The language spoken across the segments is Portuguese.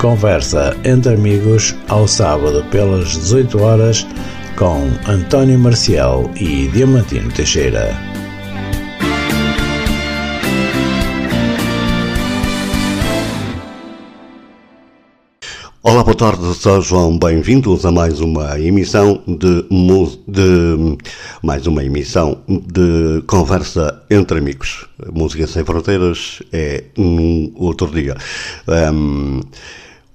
Conversa entre amigos ao sábado pelas 18 horas com António Marcial e Diamantino Teixeira. Olá, boa tarde, sejam bem-vindos a mais uma emissão de, de, mais uma emissão de conversa entre amigos. Música sem fronteiras é num outro dia. Um,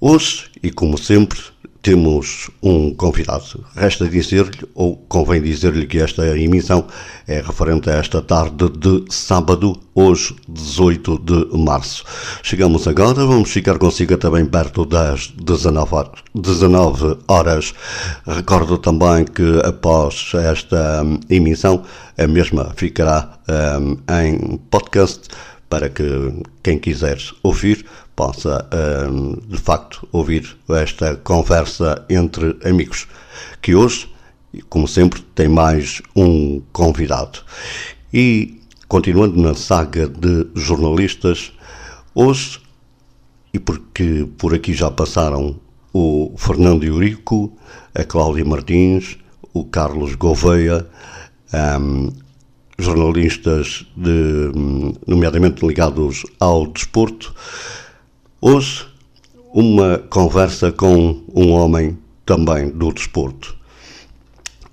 hoje, e como sempre, temos um convidado. Resta dizer-lhe, ou convém dizer-lhe, que esta emissão é referente a esta tarde de sábado, hoje, 18 de março. Chegamos agora, vamos ficar consigo também perto das 19 horas. 19 horas. Recordo também que após esta emissão, a mesma ficará um, em podcast para que quem quiser ouvir possa, hum, de facto, ouvir esta conversa entre amigos, que hoje, como sempre, tem mais um convidado. E, continuando na saga de jornalistas, hoje, e porque por aqui já passaram o Fernando Eurico, a Cláudia Martins, o Carlos Gouveia, um, jornalistas de, nomeadamente ligados ao desporto, Hoje, uma conversa com um homem também do desporto.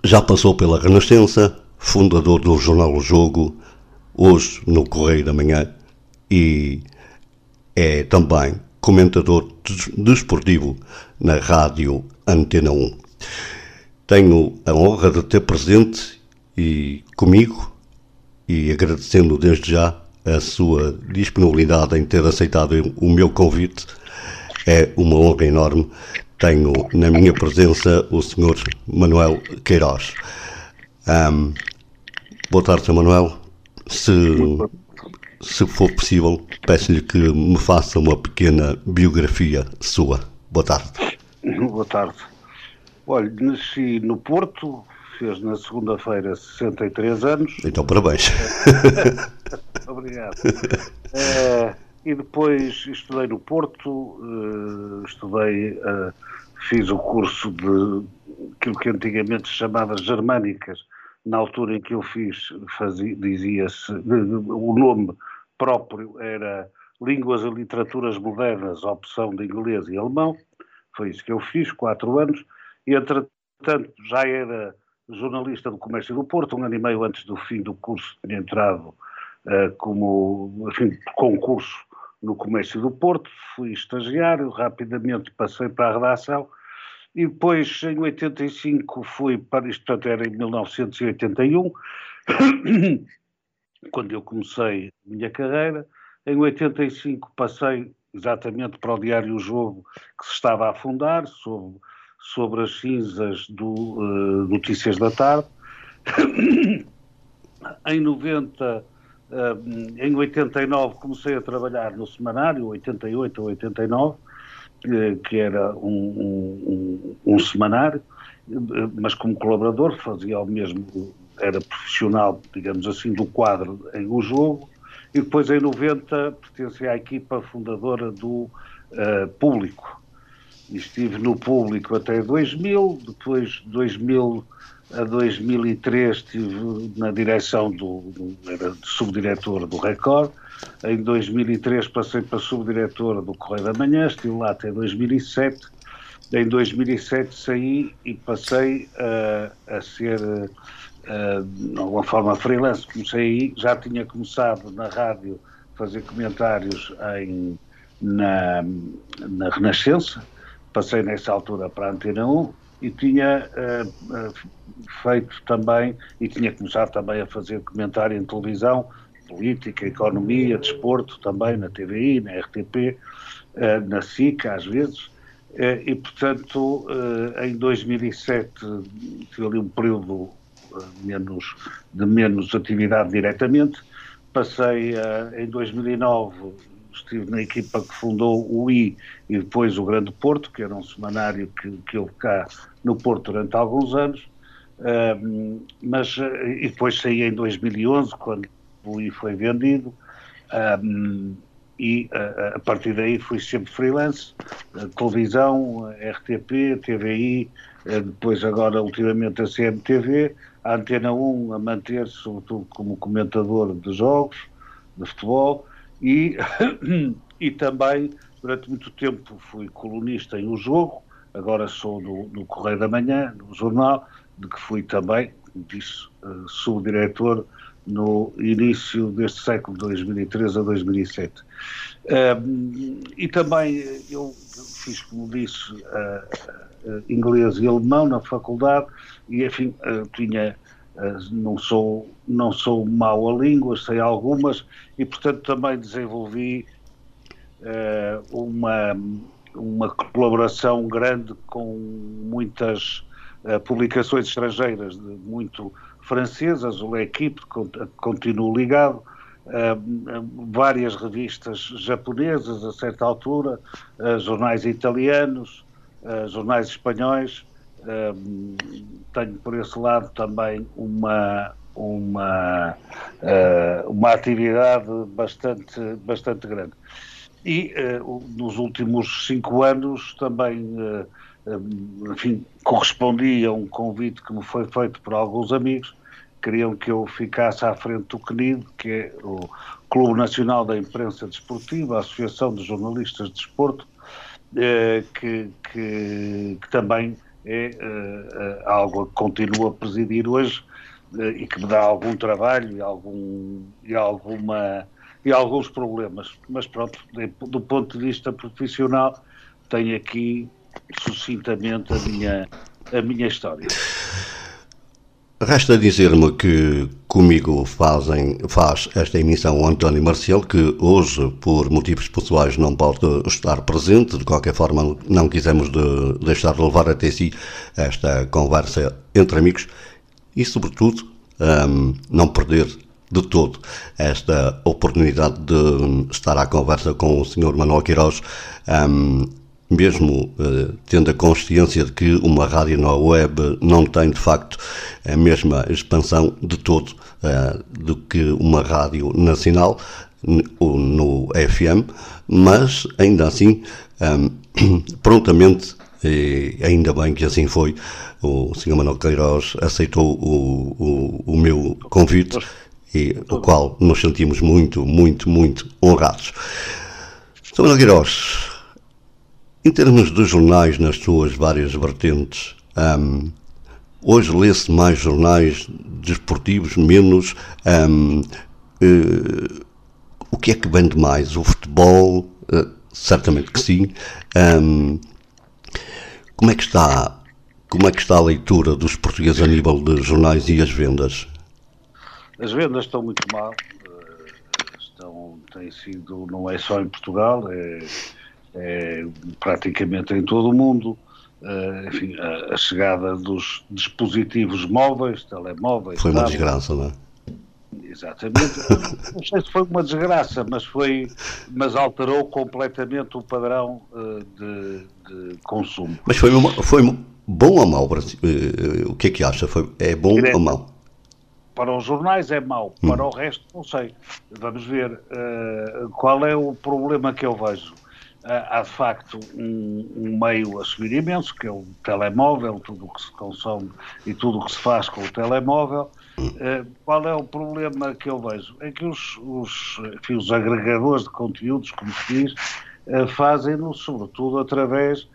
Já passou pela Renascença, fundador do jornal o Jogo, hoje no Correio da Manhã, e é também comentador desportivo na Rádio Antena 1. Tenho a honra de ter presente e comigo, e agradecendo desde já a sua disponibilidade em ter aceitado o meu convite. É uma honra enorme. Tenho na minha presença o Sr. Manuel Queiroz. Um, boa tarde, Sr. Manuel. Se, se for possível, peço-lhe que me faça uma pequena biografia sua. Boa tarde. Boa tarde. Olha, nasci no Porto, fez na segunda-feira 63 anos. Então, parabéns. Obrigado. Uh, e depois estudei no Porto, uh, estudei, uh, fiz o curso de aquilo que antigamente se chamava germânicas. Na altura em que eu fiz, dizia-se, o nome próprio era Línguas e Literaturas Modernas, opção de inglês e alemão. Foi isso que eu fiz, quatro anos. E, entretanto, já era jornalista do Comércio do Porto, um ano e meio antes do fim do curso, tinha entrado uh, como, enfim, concurso no Comércio do Porto, fui estagiário, rapidamente passei para a redação e depois, em 85, fui para, isto portanto era em 1981, quando eu comecei a minha carreira, em 85 passei exatamente para o Diário Jogo, que se estava a fundar, sob sobre as cinzas do uh, Notícias da Tarde. em 90, uh, eh, em 89 comecei a trabalhar no semanário, 88 ou 89, uh, que era um, um, um, semanário, mas como colaborador fazia o mesmo, era profissional, digamos assim, do quadro em O Jogo, e depois em 90 pertencia à equipa fundadora do Público, estive no público até 2000, depois de 2000 a 2003 estive na direção do, era subdiretor do Record, em 2003 passei para subdiretor do Correio da Manhã, estive lá até 2007, em 2007 saí e passei a, a ser de alguma forma freelance, comecei aí, já tinha começado na rádio a fazer comentários em, na, na Renascença, passei nessa altura para a Antena 1 e tinha uh, feito também, e tinha começado também a fazer comentário em televisão, política, economia, desporto também, na TVI, na RTP, uh, eh, na SICA às vezes, e portanto em 2007 tive ali um período menos, de menos atividade diretamente, passei em 2009 estive na equipa que fundou o I e depois o Grande Porto, que era um semanário que, que houve cá no Porto durante alguns anos, mas e depois saí em 2011, quando o I foi vendido, e a partir daí fui sempre freelance, televisão, RTP, TVI, depois agora ultimamente a CMTV, a Antena 1 a manter-se sobretudo como comentador de jogos de futebol e, e também durante muito tempo fui colunista em O Jogo, agora sou no, Correio da Manhã, no jornal, de que fui também, como disse, uh, subdiretor no início deste século, 2003 a 2007. Uh, e também eu fiz, como disse, uh, inglês e alemão na faculdade e, enfim, tinha não sou não sou mau a línguas, sei algumas e portanto também desenvolvi uma uma colaboração grande com muitas uh, publicações estrangeiras, muito francesas, o L'Equipe, continuo ligado, uh, várias revistas japonesas a certa altura, uh, jornais italianos, jornais espanhóis. Tenho por esse lado também uma, uma, uma atividade bastante, bastante grande. E uh, nos últimos cinco anos também, uh, enfim, correspondi a um convite que me foi feito por alguns amigos, queriam que eu ficasse à frente do CNID, que é o Clube Nacional da Imprensa Desportiva, a Associação de Jornalistas de Desporto, que, que, que, também é algo que continuo a presidir hoje e que me dá algum trabalho e, algum, e alguma e alguns problemas. Mas pronto, do ponto de vista profissional, tenho aqui sucintamente a minha, a minha história. Resta dizer-me que comigo fazem, faz esta emissão o António Marcial, que hoje, por motivos pessoais, não pode estar presente. De qualquer forma, não quisemos de deixar de levar até si esta conversa entre amigos e, sobretudo, um, não perder de todo esta oportunidade de estar à conversa com o Sr. Manuel Queiroz, um, mesmo uh, tendo a consciência de que uma rádio na web não tem de facto a mesma expansão de todo uh, do que uma rádio nacional no, no FM, mas ainda assim um, prontamente e ainda bem que assim foi. O Sr. Manuel Queiroz aceitou o, o, o meu convite e o qual nos sentimos muito, muito, muito honrados. Sr. Manuel Queiroz, em termos de jornais nas suas várias vertentes, um, hoje lê-se mais jornais desportivos, menos. Um, uh, eh, o que é que vende mais? O futebol? Uh, certamente que sim. Um, como é que está? Como é que está a leitura dos portugueses a nível de jornais e as vendas? As vendas estão muito mal, eh, estão, têm sido, não é só em Portugal, é, é praticamente em todo o mundo. Uh, enfim, a, a, chegada dos dispositivos móveis, telemóveis. Foi uma desgraça, não é? Exatamente. não sei se foi uma desgraça, mas foi, mas alterou completamente o padrão uh, de, de, consumo. Mas foi, uma, foi bom ou mau? Uh, o que é que acha? Foi, é bom Direto. ou mau? Para os jornais é mau, hum. para o resto não sei. Vamos ver qual é o problema que eu vejo. Há de facto um, um, meio a subir imenso, que é o telemóvel, tudo o que se consome e tudo o que se faz com o telemóvel. Uh, qual é o problema que eu vejo? É que os, os, enfim, os agregadores de conteúdos, como se diz, uh, fazem-no sobretudo através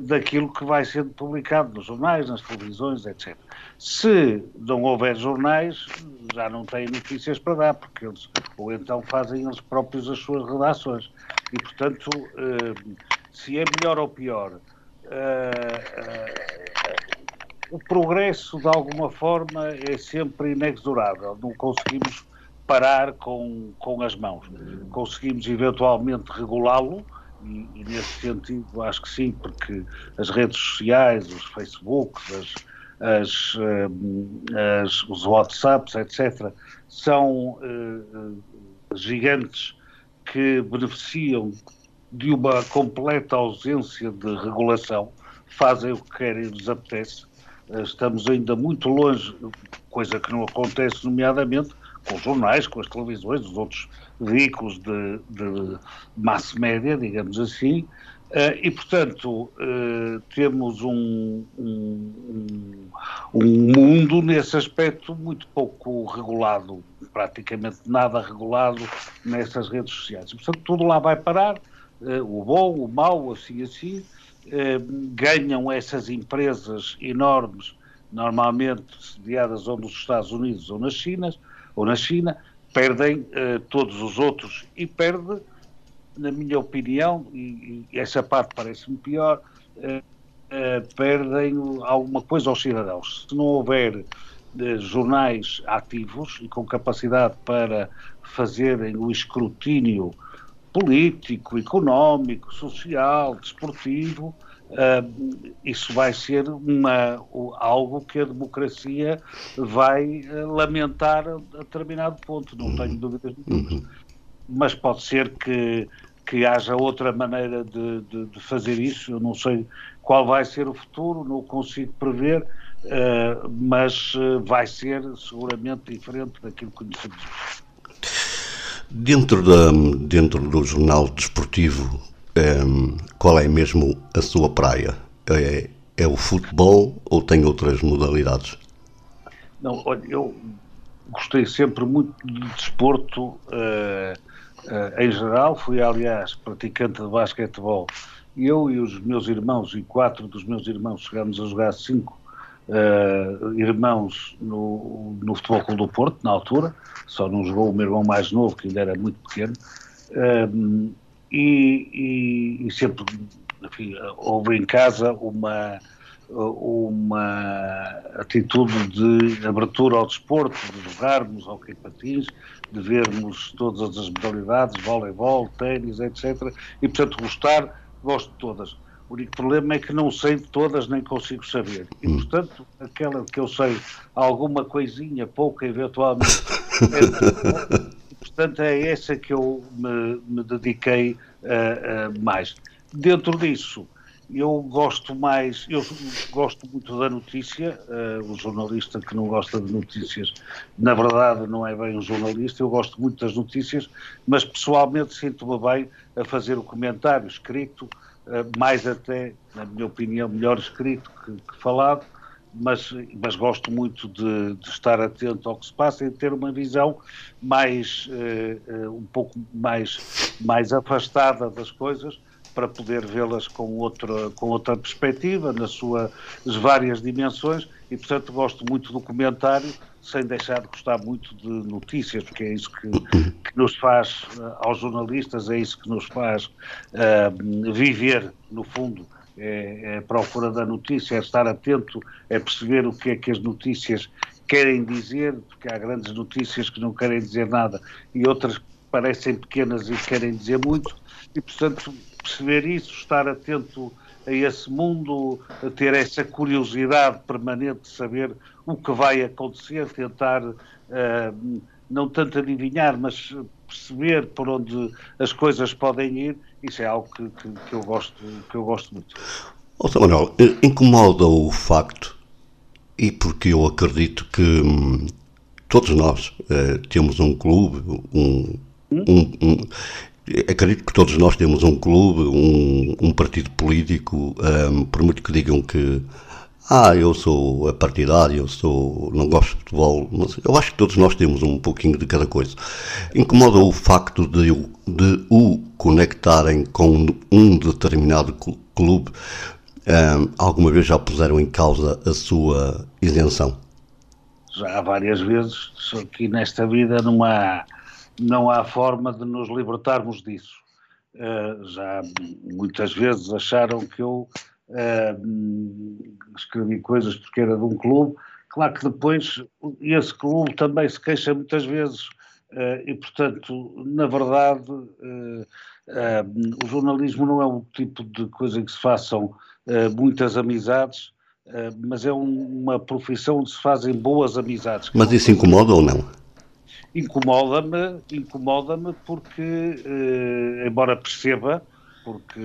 daquilo que vai sendo publicado nos jornais, nas televisões, etc. Se não houver jornais, já não têm notícias para dar, porque eles, ou então fazem eles próprios as suas redações. E, portanto, uh, se é melhor ou pior, uh, o progresso, de alguma forma, é sempre inexorável. Não conseguimos parar com, com as mãos. Conseguimos, eventualmente, regulá-lo, e, nesse sentido acho que sim, porque as redes sociais, os Facebooks, as as, eh, as, os WhatsApps, etc., são uh, gigantes que beneficiam de uma completa ausência de regulação, fazem o que querem e lhes apetece. Estamos ainda muito longe, coisa que não acontece, nomeadamente, com os jornais, com as televisões, os outros veículos de, de massa média, digamos assim, Uh, e, portanto, uh, temos um, um, um, mundo nesse aspecto muito pouco regulado, praticamente nada regulado nessas redes sociais. Portanto, tudo lá vai parar, uh, o bom, o mau, assim assim. ganham essas empresas enormes, normalmente sediadas ou nos Estados Unidos ou nas China, ou na China, perdem todos os outros e perde na minha opinião, e, e essa parte parece-me pior, uh, uh, perdem alguma coisa aos cidadãos. Se não houver uh, jornais ativos e com capacidade para fazerem o escrutínio político, económico, social, desportivo, isso vai ser uma, algo que a democracia vai lamentar a, determinado ponto, não tenho dúvidas nenhuma. Uhum mas pode ser que, que haja outra maneira de, de, de, fazer isso. Eu não sei qual vai ser o futuro, não consigo prever, uh, mas vai ser seguramente diferente daquilo que conhecemos. Dentro, da, dentro do jornal desportivo, um, ehm, qual é mesmo a sua praia? É, é o futebol ou tem outras modalidades? Não, olha, eu gostei sempre muito de desporto. Uh, Uh, em geral, fui, aliás, praticante de basquetebol. Eu e os meus irmãos, e quatro dos meus irmãos, chegámos a jogar cinco uh, irmãos no, no Futebol Clube do Porto, na altura. Só não jogou o meu irmão mais novo, que ainda era muito pequeno. Uh, e, e, e, sempre enfim, houve em casa uma uma atitude de abertura ao desporto, de jogarmos ao patins, de vermos todas as modalidades, voleibol, ténis, etc. E, portanto, gostar, gosto de todas. O único problema é que não sei de todas, nem consigo saber. E, hum. portanto, aquela que eu sei alguma coisinha, pouca, eventualmente, é, portanto, é essa que eu me, me dediquei uh, uh, mais. Dentro disso, eu gosto mais, eu gosto muito da notícia, uh, o jornalista que não gosta de notícias, na verdade não é bem um jornalista, eu gosto muito das notícias, mas pessoalmente sinto-me bem a fazer o comentário escrito, uh, mais até, na minha opinião, melhor escrito que, que falado, mas, mas gosto muito de, de, estar atento ao que se passa e de ter uma visão mais, uh, um pouco mais, mais afastada das coisas, para poder vê-las com outra, com outra perspectiva, nas suas várias dimensões, e portanto gosto muito do comentário, sem deixar de gostar muito de notícias, porque é isso que, que nos faz, uh, aos jornalistas, é isso que nos faz uh, viver, no fundo, é, é a procura da notícia, é estar atento, é perceber o que é que as notícias querem dizer, porque há grandes notícias que não querem dizer nada e outras parecem pequenas e querem dizer muito, e portanto perceber isso, estar atento a esse mundo, a ter essa curiosidade permanente de saber o que vai acontecer, tentar uh, não tanto adivinhar, mas perceber por onde as coisas podem ir, isso é algo que, que, que eu, gosto, que eu gosto muito. Ô, Manuel, incomoda o facto, e porque eu acredito que hum, todos nós uh, temos um clube, um, hum? um, um Acredito que todos nós temos um clube, um, um partido político, um, por muito que digam que ah, eu sou partidário, eu sou, não gosto de futebol, mas eu acho que todos nós temos um pouquinho de cada coisa. Incomoda o facto de, de o conectarem com um determinado clube. Um, alguma vez já puseram em causa a sua isenção? Já várias vezes, só que nesta vida não há não há forma de nos libertarmos disso. Uh, já muitas vezes acharam que eu uh, escrevi coisas porque era de um clube. Claro que depois esse clube também se queixa muitas vezes uh, e, portanto, na verdade, o jornalismo não é um tipo de coisa em que se façam muitas amizades, mas é um, uma profissão onde se fazem boas amizades. Mas isso incomoda ou não? incomoda-me, incomoda-me porque, embora perceba, porque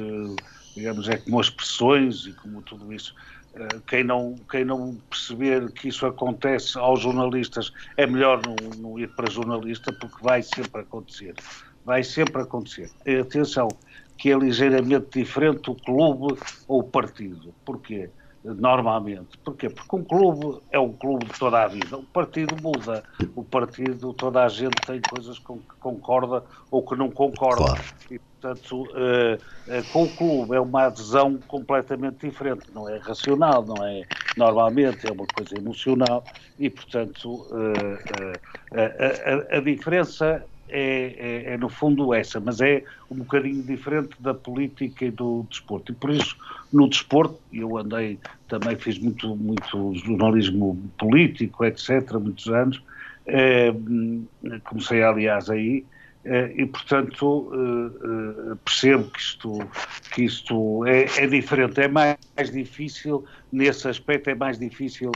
digamos, é como as expressões e como tudo isso. Uh, quem não, quem não perceber que isso acontece aos jornalistas é melhor não, não ir para jornalista porque vai sempre acontecer. Vai sempre acontecer. E, atenção, que é ligeiramente diferente o clube ou o partido. Porquê? normalmente. Porquê? Porque um clube é um clube de toda a vida. O partido muda. O partido, toda a gente tem coisas com que concorda ou que não concorda. Claro. E, portanto, uh, uh, com o clube é uma adesão completamente diferente. Não é racional, não é normalmente, é uma coisa emocional. E, portanto, uh, a, a, a diferença é, é, é, no fundo essa, mas é um bocadinho diferente da política e do desporto. E por isso, no desporto, eu andei, também fiz muito, muito jornalismo político, etc., muitos anos, eh, comecei aliás aí, eh, e portanto eh, eh, percebo que isto, que isto é, é, diferente, é mais difícil, nesse aspecto é mais difícil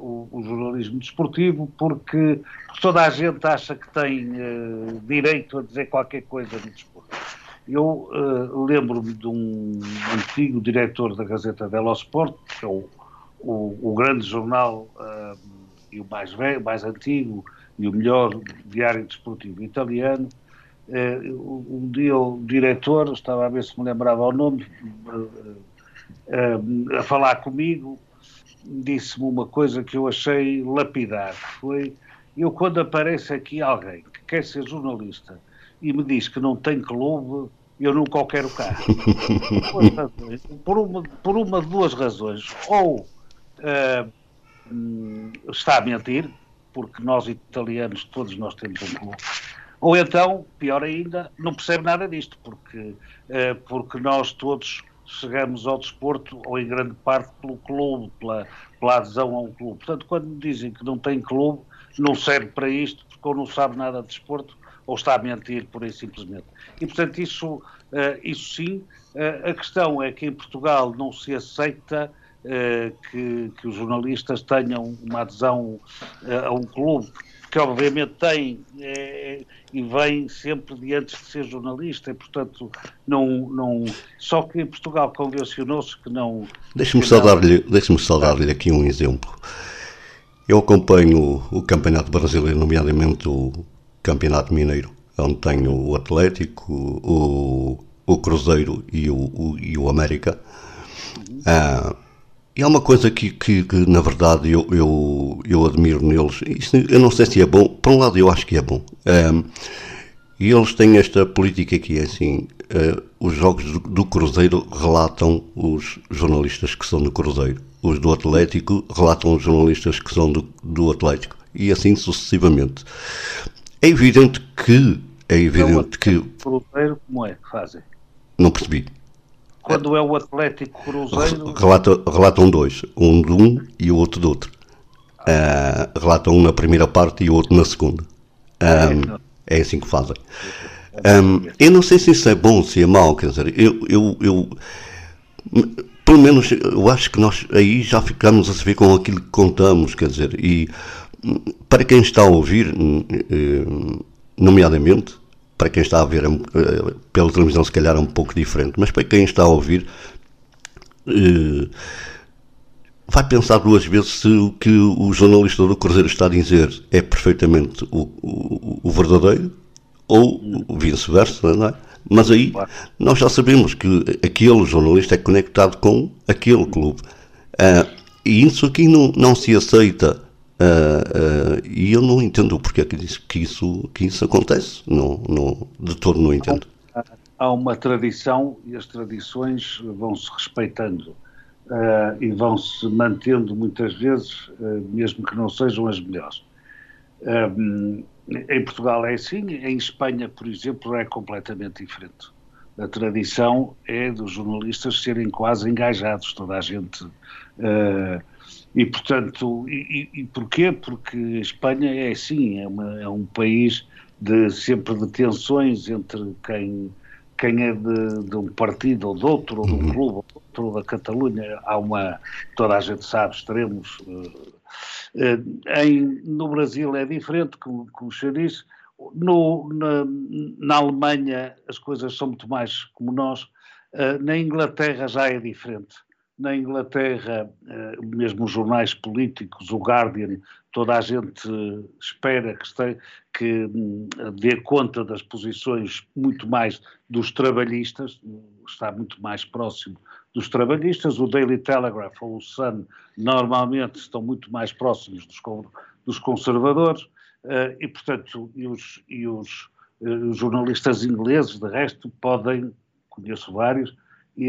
o, o, jornalismo desportivo, porque toda a gente acha que tem direito a dizer qualquer coisa no desporto. Eu lembro-me de um antigo diretor da Gazeta dello Sport, que é o, o, o grande jornal e o mais velho, mais antigo, e o melhor diário desportivo italiano. Uh, um dia o diretor, estava a ver se me lembrava o nome, uh, uh, a falar comigo, disse-me uma coisa que eu achei lapidar. Foi, eu quando aparece aqui alguém que quer ser jornalista e me diz que não tem clube, eu nunca o quero cá. por, uma, por uma de duas razões. Ou hum, está a mentir, porque nós italianos, todos nós temos um clube. Ou então, pior ainda, não percebe nada disto, porque, eh, porque nós todos chegamos ao desporto, ou em grande parte pelo clube, pela, pela adesão a um clube. Portanto, quando dizem que não tem clube, não serve para isto, porque ou não sabe nada de desporto, ou está a mentir, por aí simplesmente. E, portanto, isso, eh, isso sim. Eh, a questão é que em Portugal não se aceita que, que, os jornalistas tenham uma adesão eh, a um clube que obviamente tem é, e vem sempre de antes de ser jornalista e portanto não, não só que em Portugal convencionou-se que não deixe-me só dar-lhe deixe dar-lhe aqui um exemplo eu acompanho o campeonato brasileiro nomeadamente o campeonato mineiro onde tenho o Atlético o, o Cruzeiro e o, o, e o América uhum. ah, e há uma coisa que, que, que na verdade eu, eu, eu admiro neles, Isso, eu não sei se é bom, por um lado eu acho que é bom, um, e eles têm esta política que é assim, uh, os jogos do, do, Cruzeiro relatam os jornalistas que são do Cruzeiro, os do Atlético relatam os jornalistas que são do, do Atlético, e assim sucessivamente. É evidente que, é evidente então, que... Cruzeiro como é que fazem? Não percebi. Quando é o Atlético Cruzeiro. Relata, relatam dois, um de um e o outro de outro. Uh, relatam um na primeira parte e o outro na segunda. Um, é assim que fazem. Um, eu não sei se isso é bom se é mau, quer dizer, eu, eu, eu, pelo menos eu acho que nós aí já ficamos a saber com aquilo que contamos, quer dizer, e para quem está a ouvir, hum, nomeadamente, para quem está a ver eh, pela televisão, se calhar é um pouco diferente, mas para quem está a ouvir, eh, vai pensar duas vezes se o que o jornalista do Cruzeiro está a dizer é perfeitamente o, o, o verdadeiro ou vice-versa, não é? Mas aí nós já sabemos que aquele jornalista é conectado com aquele clube. Uh, e isso aqui não, não se aceita Uh, e eu não entendo porque é que, que, isso, que isso acontece. Não, não, de todo não entendo. Há uma tradição e as tradições vão-se respeitando uh, e vão-se mantendo muitas vezes, mesmo que não sejam as melhores. em Portugal é assim, em Espanha, por exemplo, é completamente diferente. A tradição é dos jornalistas serem quase engajados, toda a gente uh, e, portanto, e, e, porquê? Porque a Espanha é assim, é, uma, é, um país de sempre de tensões entre quem, quem é de, de um partido ou de outro, ou de um uhum. clube ou de outro, ou da Catalunha. Há uma, toda a gente sabe, extremos. Eh, em, no Brasil é diferente, como, como o senhor disse. No, na, na Alemanha as coisas são muito mais como nós. na Inglaterra já é diferente. Na Inglaterra, mesmo os jornais políticos, o Guardian, toda a gente espera que, esteja, que hum, dê conta das posições muito mais dos trabalhistas, está muito mais próximo dos trabalhistas. O Daily Telegraph ou o Sun normalmente estão muito mais próximos dos, dos conservadores uh, e, portanto, e os, e os uh, jornalistas ingleses, de resto, podem, conheço vários,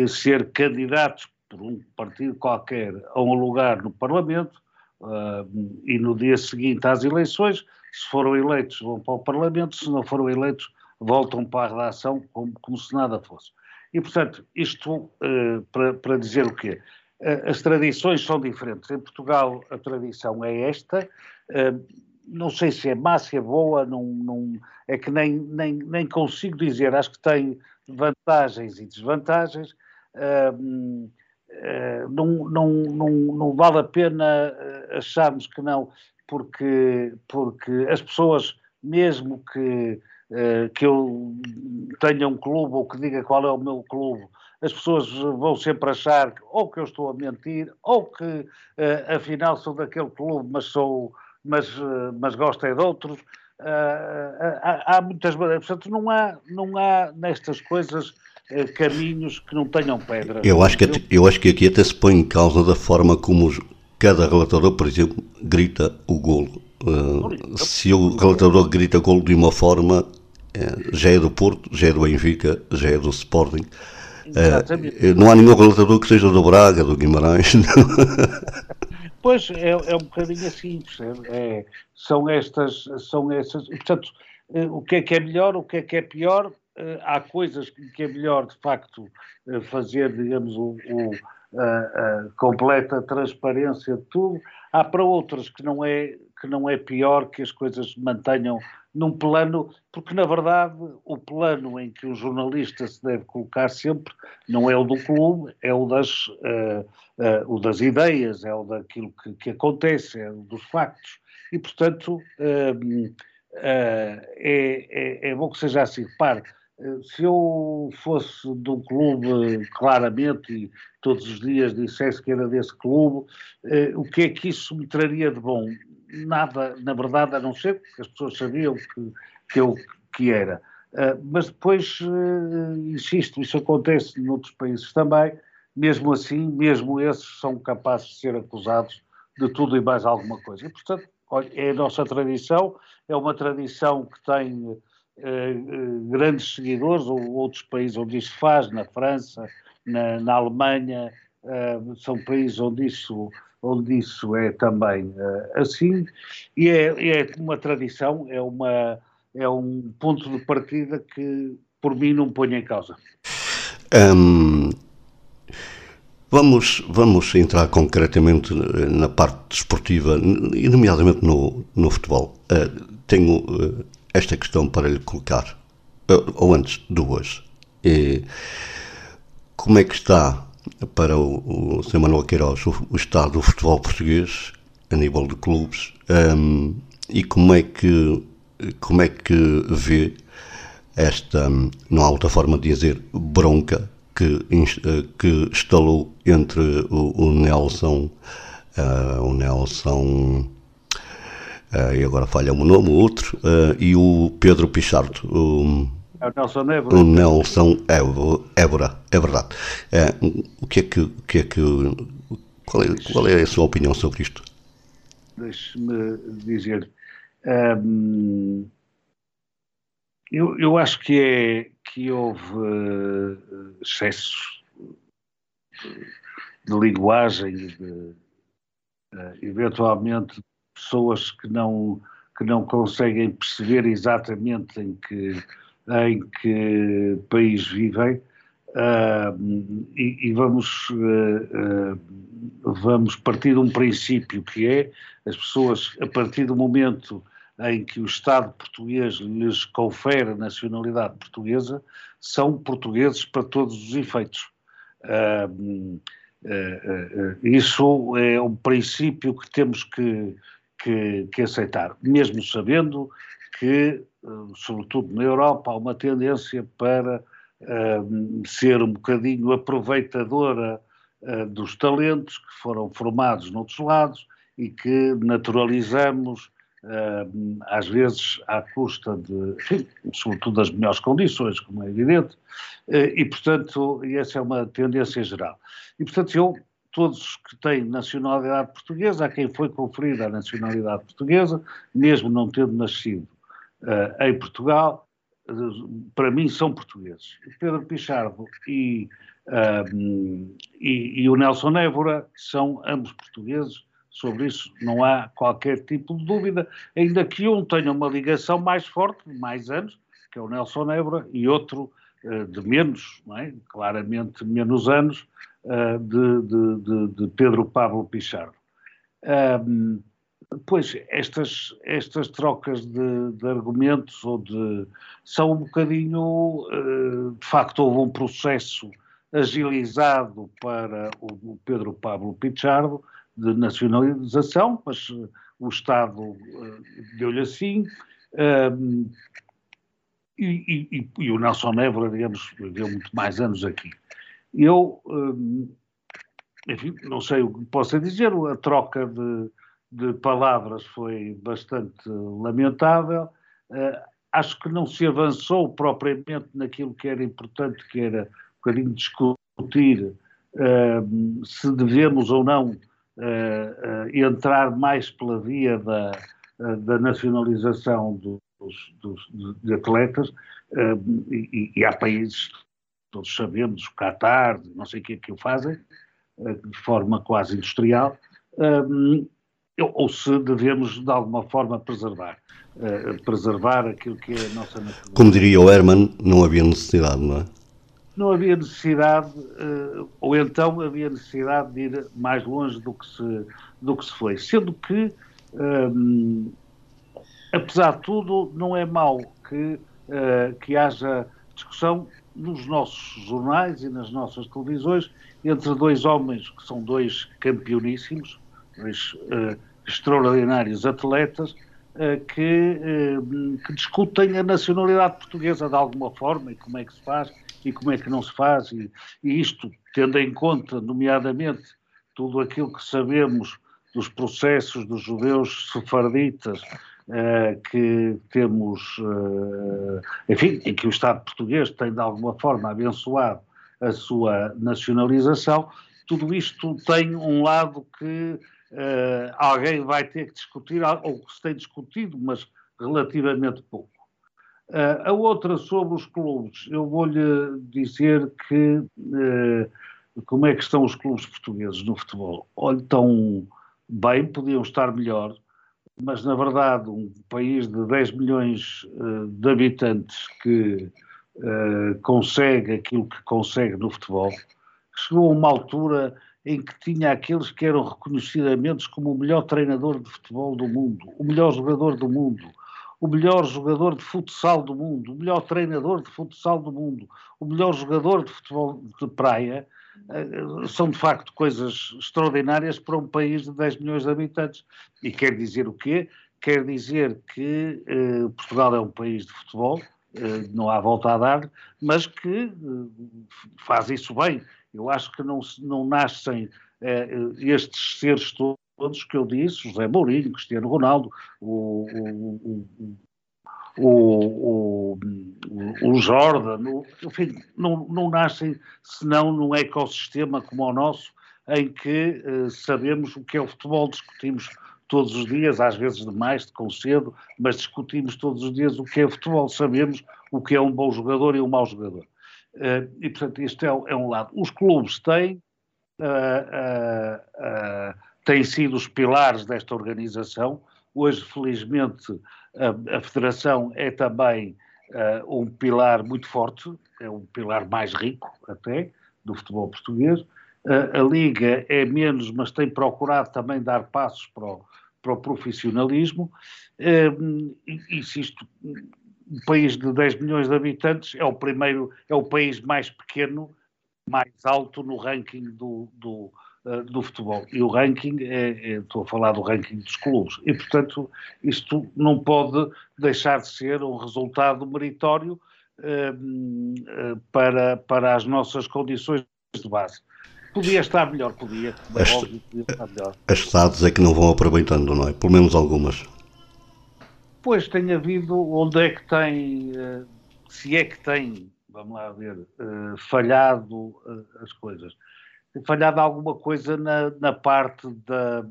ser candidatos por um partido qualquer a um lugar no Parlamento uh, e no dia seguinte às eleições, se foram eleitos vão para o Parlamento, se não foram eleitos voltam para a redação como, como se nada fosse. E, portanto, isto uh, para, para, dizer o quê? Uh, as tradições são diferentes. Em Portugal a tradição é esta. Uh, não sei se é má, se é boa, não, não, é que nem, nem, nem consigo dizer. Acho que tem vantagens e desvantagens. Não, não, não, não vale a pena acharmos que não, porque, porque as pessoas, mesmo que eh, que eu tenha um clube ou que diga qual é o meu clube, as pessoas vão sempre achar ou que eu estou a mentir, ou que afinal sou daquele clube, mas sou, mas, mas gosto é de outros. Há, há, muitas maneiras, portanto, não há, não há nestas coisas caminhos que não tenham pedra. Eu acho, que, eu... acho que aqui até se põe em causa da forma como cada relatador, por exemplo, grita o golo. Uh, se o relatador grita golo de uma forma, é, já é do Porto, já é do Benfica, já é do Sporting. É, não há nenhum relatador que seja do Braga, do Guimarães. Pois é, é um bocadinho assim, é, são estas, são essas. Portanto, o que é que é melhor, o que é que é pior? Eh, há coisas que é melhor, de facto, eh, fazer, digamos, o, o a, a, completa transparência de tudo. Há para outras que não é que não é pior que as coisas mantenham num plano, porque na verdade o plano em que o jornalista se deve colocar sempre não é o do clube, é o das, uh, uh, o das ideias, é o daquilo que, que, acontece, é o dos factos. E portanto uh, é, é, é, bom que seja assim. Repare, se eu fosse de um clube claramente e todos os dias dissesse que era desse clube, o que é que isso me traria de bom? nada, na verdade, a não ser que as pessoas sabiam que, que eu que era. Uh, mas depois, uh, insisto, isso acontece noutros países também, mesmo assim, mesmo esses são capazes de ser acusados de tudo e mais alguma coisa. E, portanto, olha, é a nossa tradição, é uma tradição que tem grandes seguidores, ou outros países onde isso faz, na França, na, na Alemanha, são países onde isso onde isso é também uh, assim, e é, é, uma tradição, é, uma, é um ponto de partida que, por mim, não ponho em causa. Um, vamos, vamos entrar concretamente na parte desportiva, e nomeadamente no, no futebol. Uh, tenho uh, esta questão para lhe colocar, ou antes, duas. como é que está para o, o Sr. Manuel Queiroz o, o, estado do futebol português a nível de clubes um, e como é que como é que vê esta não há outra forma de dizer bronca que que instalou entre o, o Nelson uh, o Nelson e agora falha o nome o outro uh, e o Pedro Pichardo o, é o Nelson Évora. O Nelson Évora, é verdade. É, o que é que. O que é que qual, é, qual é a sua opinião sobre isto? Deixe-me dizer. Um, eu, eu acho que, é, que houve uh, excessos de linguagem de, uh, eventualmente, pessoas que não, que não conseguem perceber exatamente em que em que país vivem uh, e, e, vamos, uh, uh, vamos partir de um princípio que é as pessoas, a partir do momento em que o Estado português lhes confere a nacionalidade portuguesa, são portugueses para todos os efeitos. isso é um princípio que temos que, que, que aceitar, mesmo sabendo que, eh, sobretudo na Europa, há uma tendência para ser um bocadinho aproveitadora dos talentos que foram formados noutros lados e que naturalizamos às vezes à custa de, sobretudo das melhores condições, como é evidente, e portanto, essa é uma tendência geral. E portanto, eu todos que têm nacionalidade portuguesa, a quem foi conferida a nacionalidade portuguesa, mesmo não tendo nascido uh, em Portugal, uh, para mim são portugueses. Pedro Pichardo e, uh, e, e, o Nelson Évora são ambos portugueses, sobre isso não há qualquer tipo de dúvida, ainda que um tenha uma ligação mais forte, de mais anos, que é o Nelson Évora, e outro de menos, é? claramente menos anos, uh, de, de, de, de, Pedro Pablo Pichardo. Um, pois, estas, estas trocas de, argumentos ou de, são um bocadinho, uh, de facto, houve um processo agilizado para o, Pedro Pablo Pichardo de nacionalização, mas uh, o Estado uh, deu-lhe assim. E, e, e, o Nelson Évora, digamos, viveu muito mais anos aqui. Eu, hum, enfim, não sei o que possa dizer, a troca de, de palavras foi bastante lamentável. Uh, acho que não se avançou propriamente naquilo que era importante, que era um bocadinho discutir uh, se devemos ou não uh, entrar mais pela via da, da nacionalização dos, dos, de atletas, e, e há países todos sabemos, o Qatar, não sei o que é que o fazem, eh, de forma quase industrial, um, ou se devemos de alguma forma preservar, uh, preservar aquilo que é a nossa natureza. Como diria o Herman, não havia necessidade, não é? Não havia necessidade, uh, ou então havia necessidade de ir mais longe do que se, do que se foi, sendo que, um, apesar de tudo, não é mau que, uh, que haja discussão nos nossos jornais e nas nossas televisões entre dois homens que são dois campeoníssimos, dois uh, extraordinários atletas, uh, que, uh, que, discutem a nacionalidade portuguesa de alguma forma e como é que se faz e como é que não se faz, e, e isto tendo em conta, nomeadamente, tudo aquilo que sabemos dos processos dos judeus sefarditas uh, que temos, uh, enfim, em que o Estado português tem de alguma forma abençoado a sua nacionalização, tudo isto tem um lado que uh, alguém vai ter que discutir, ou que se tem discutido, mas relativamente pouco. A outra sobre os clubes, eu vou-lhe dizer que como é que estão os clubes portugueses no futebol? Olha, estão bem, podiam estar melhor, mas na verdade um país de 10 milhões uh, de habitantes que uh, consegue aquilo que consegue no futebol, chegou a uma altura em que tinha aqueles que eram reconhecidamente como o melhor treinador de futebol do mundo, o melhor jogador do mundo, o melhor jogador de futsal do mundo, o melhor treinador de futsal do mundo, o melhor jogador de futebol de praia, são de facto coisas extraordinárias para um país de 10 milhões de habitantes. E quer dizer o quê? Quer dizer que eh, Portugal é um país de futebol, eh, não há volta a dar, mas que eh, faz isso bem. Eu acho que não, não nascem eh, estes seres todos que eu disse, José Mourinho, Cristiano Ronaldo, o, o o, o, o Jordan, o, enfim, não, não nascem senão num ecossistema como o nosso, em que uh, sabemos o que é o futebol, discutimos todos os dias, às vezes demais, de cedo, mas discutimos todos os dias o que é o futebol, sabemos o que é um bom jogador e um mau jogador. Uh, e, portanto, isto é, é, um lado. Os clubes têm, uh, têm sido os pilares desta organização, Hoje, felizmente, a, a Federação é também uh, um pilar muito forte, é um pilar mais rico até do futebol português. Uh, a Liga é menos, mas tem procurado também dar passos para o, para o profissionalismo. Uh, e, e um país de 10 milhões de habitantes é o primeiro, é o país mais pequeno, mais alto no ranking do, do eh, do futebol. E o ranking, é, é, estou a falar do ranking dos clubes. E, portanto, isto não pode deixar de ser um resultado meritório para, para as nossas condições de base. Podia estar melhor, podia. É as, óbvio, podia estar melhor. As cidades é que não vão aproveitando, não é? Pelo menos algumas. Pois tem havido, onde é que tem, eh, se é que tem, vamos lá ver, eh, falhado eh, as coisas. Falhado alguma coisa na, na parte da,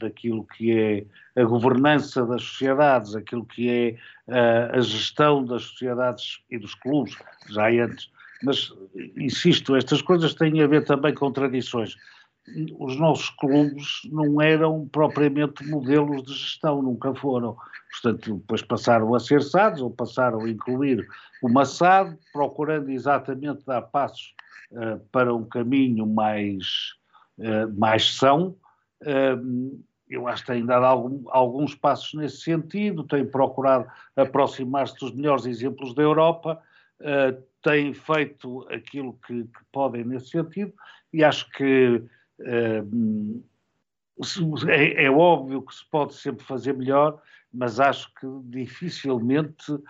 daquilo que é a governança das sociedades, aquilo que é a, a gestão das sociedades e dos clubes, já antes mas, insisto, estas coisas têm a ver também com tradições. Os nossos clubes não eram propriamente modelos de gestão, nunca foram. Portanto, depois passaram a ser SADs ou passaram a incluir uma SAD, procurando exatamente dar passos uh, para um caminho mais, uh, mais são. Uh, eu acho que tem dado algum, alguns passos nesse sentido, tem procurado aproximar-se dos melhores exemplos da Europa, têm feito aquilo que, que, podem nesse sentido e acho que é, é, óbvio que se pode sempre fazer melhor, mas acho que dificilmente uh,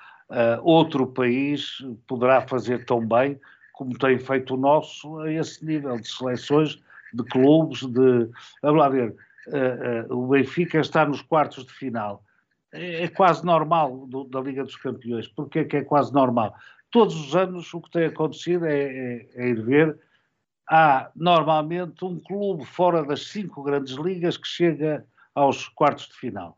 outro país poderá fazer tão bem como tem feito o nosso a esse nível de seleções, de clubes, de. Vamos lá ver, uh, uh, o Benfica está nos quartos de final. É, é quase normal do, da Liga dos Campeões. Porquê que é quase normal? todos os anos o que tem acontecido é, é, é ir ver. Há normalmente um clube fora das cinco grandes ligas que chega aos quartos de final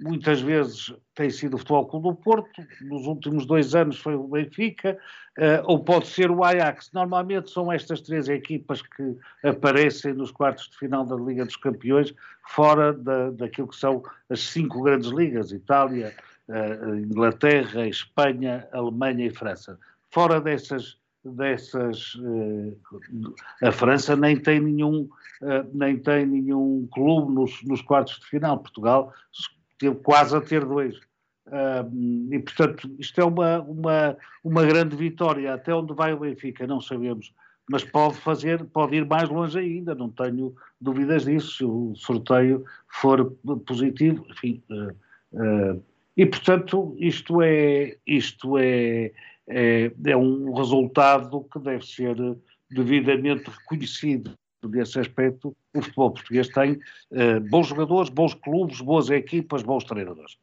muitas vezes tem sido o Futebol Clube do Porto, nos últimos dois anos foi o Benfica, uh, ou pode ser o Ajax. Normalmente são estas três equipas que aparecem nos quartos de final da Liga dos Campeões, fora da, daquilo que são as cinco grandes ligas, Itália, uh, Inglaterra, Espanha, Alemanha e França. Fora dessas, dessas uh, a França nem tem nenhum, uh, nem tem nenhum clube nos, nos quartos de final. Portugal teve quase a ter dois. e portanto, isto é uma, uma, uma grande vitória. Até onde vai o Benfica, não sabemos. Mas pode fazer, pode ir mais longe ainda, não tenho dúvidas disso, se o sorteio for positivo, enfim. Uh, e, portanto, isto é, isto é, é, é um resultado que deve ser devidamente reconhecido desse aspecto, o futebol português tem uh, bons jogadores, bons clubes, boas equipas, bons treinadores.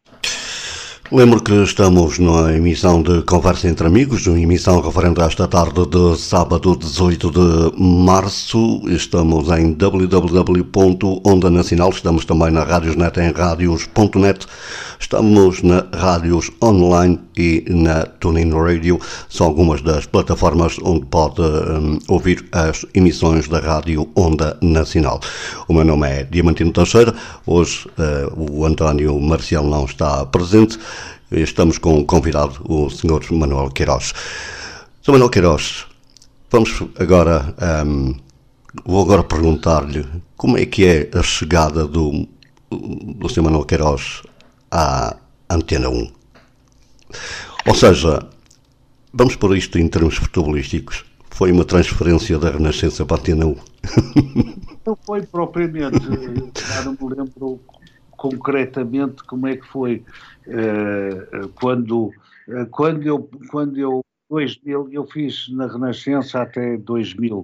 Lembro que estamos na emissão de Conversa entre Amigos, uma emissão referente a esta tarde de sábado 18 de março. Estamos em www.onda nacional, estamos também na Radiosnet em radios.net, estamos na Rádios Online e na TuneIn Radio. São algumas das plataformas onde pode um, ouvir as emissões da Rádio Onda Nacional. O meu nome é Diamantino Teixeira, hoje uh, o António Marcial não está presente. Estamos com um convidado, o Sr. Manuel Queiroz. Sr. Manuel Queiroz, vamos agora, um, vou agora perguntar-lhe como é que é a chegada do, do Sr. Manuel Queiroz à Antena 1. Ou seja, vamos por isto em termos futebolísticos. Foi uma transferência da Renascença para a Antena 1. Não foi propriamente, já não me lembro concretamente como é que foi uh, quando, uh, quando eu, quando eu, 2000, eu fiz na Renascença até 2000,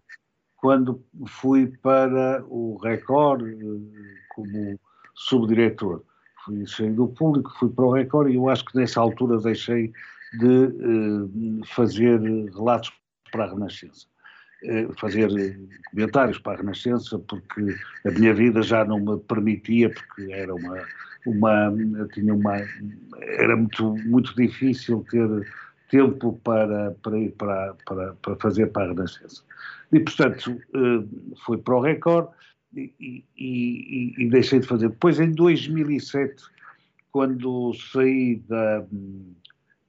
quando fui para o Record uh, como subdiretor. Fui, saí do público, fui para o Record e eu acho que nessa altura deixei de fazer relatos para a Renascença. Eh, fazer comentários para a Renascença, porque a minha vida já não me permitia, porque era uma, uma tinha uma, era muito, muito difícil ter tempo para, para ir para, para, para fazer para a Renascença. E, portanto, eh, foi para o Record e, e, e, deixei de fazer. Depois, em 2007, quando saí da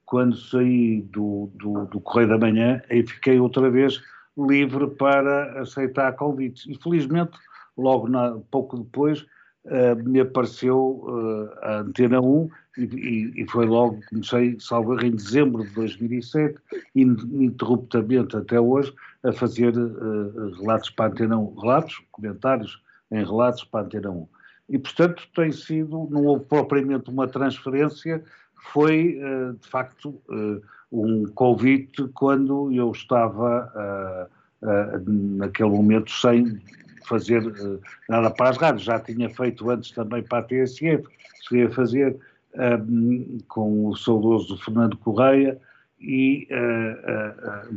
quando saí do, do, do Correio da Manhã, aí fiquei outra vez livre para aceitar convites. E felizmente, logo na, pouco depois, uh, me apareceu uh, a Antena 1 e, e, e, foi logo, comecei, salvo em dezembro de 2007, ininterruptamente até hoje, a fazer uh, relatos para a Antena 1, relatos, comentários em relatos para a Antena 1. E, portanto, tem sido, não houve propriamente uma transferência, foi, uh, de facto, uh, um convite quando eu estava naquele momento sem fazer nada para as rádios. Já tinha feito antes também para a TSF, cheguei a fazer com o saudoso Fernando Correia e,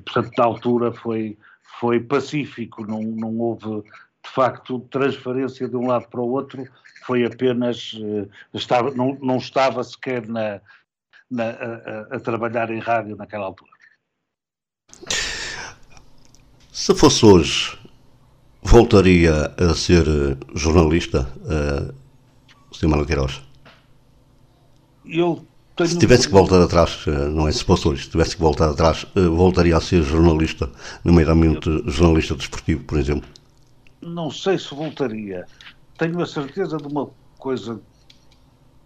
portanto, na altura foi, foi pacífico, não, não houve de facto, transferência de um lado para o outro foi apenas, estava, não, não estava sequer na, na a, a, trabalhar em rádio naquela altura. Se fosse hoje, voltaria a ser jornalista, uh, Sr. Queiroz? Eu tenho... Se tivesse que voltar atrás, eh, não é se fosse hoje, se tivesse que voltar atrás, voltaria a ser jornalista, nomeadamente jornalista desportivo, por exemplo? não sei se voltaria. Tenho a certeza de uma coisa.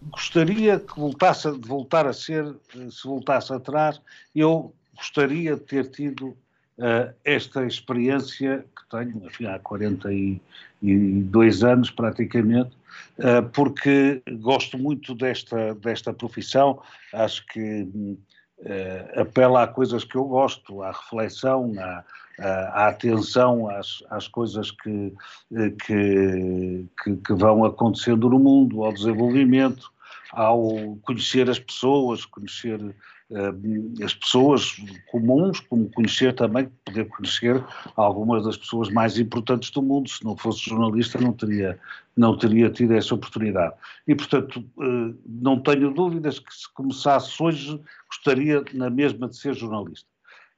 Gostaria que voltasse de voltar a ser, se voltasse atrás, eu gostaria de ter tido uh, esta experiência que tenho, enfim, há 42 anos praticamente, porque gosto muito desta, desta profissão, acho que uh, apela a coisas que eu gosto, à reflexão, à, a atenção às, às coisas que, que, que, que, vão acontecendo no mundo, ao desenvolvimento, ao conhecer as pessoas, conhecer as pessoas comuns, como conhecer também, poder conhecer algumas das pessoas mais importantes do mundo. Se não fosse jornalista, não teria, não teria tido essa oportunidade. E, portanto, uh, não tenho dúvidas que se começasse hoje, gostaria na mesma de ser jornalista.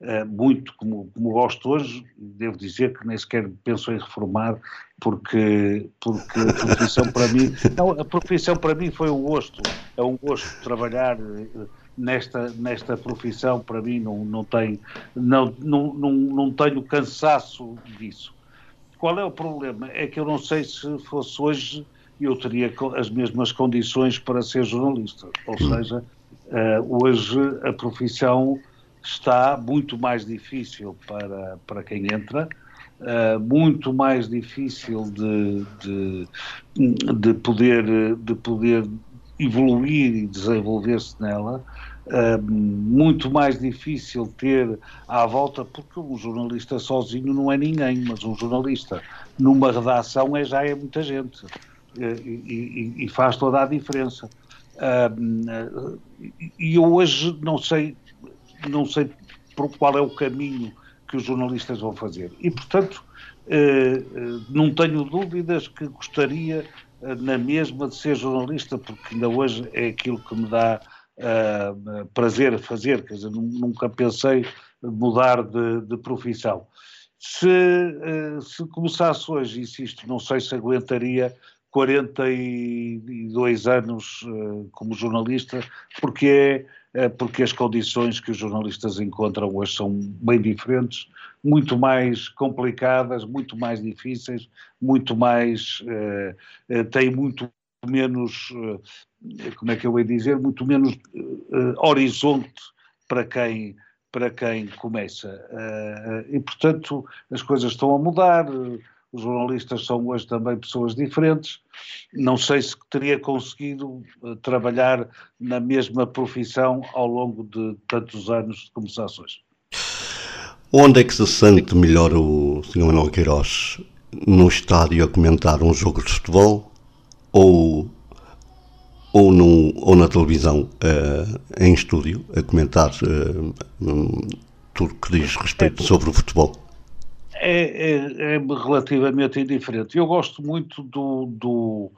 Eh, muito como, como gosto hoje, devo dizer que nem sequer penso em reformar, porque, porque a profissão para mim, não, a profissão para mim foi um gosto, é um gosto trabalhar eh, nesta, nesta profissão, para mim não, não, tem, não, não, não, não tenho cansaço disso. Qual é o problema? É que eu não sei se fosse hoje eu teria as mesmas condições para ser jornalista, ou hum. seja, uh, hoje a profissão está muito mais difícil para, para quem entra, uh, muito mais difícil de, de, de, poder, de poder evoluir e desenvolver-se nela, uh, muito mais difícil ter à volta, porque um jornalista sozinho não é ninguém, mas um jornalista numa redação é, já é muita gente. Uh, e, e, faz toda a diferença. E eu hoje não sei não sei qual é o caminho que os jornalistas vão fazer. E, portanto, não tenho dúvidas que gostaria na mesma de ser jornalista, porque ainda hoje é aquilo que me dá uh, prazer fazer, quer dizer, nunca pensei mudar de, de profissão. Se, uh, se começasse hoje, insisto, não sei se aguentaria 42 anos uh, como jornalista, porque é porque as condições que os jornalistas encontram hoje são bem diferentes, muito mais complicadas, muito mais difíceis, muito mais. Eh, eh, têm muito menos. como é que eu ia dizer? Muito menos horizonte para quem para quem começa. e, portanto, as coisas estão a mudar, os jornalistas são hoje também pessoas diferentes. Não sei se teria conseguido uh, trabalhar na mesma profissão ao longo de tantos anos de conversações. Onde é que se sente melhor o Sr. Manuel Queiroz? No estádio a comentar um jogo de futebol ou, ou, num, ou na televisão uh, em estúdio a comentar uh, um, tudo que diz respeito sobre o futebol? É, é, é, relativamente indiferente. Eu gosto muito do, do,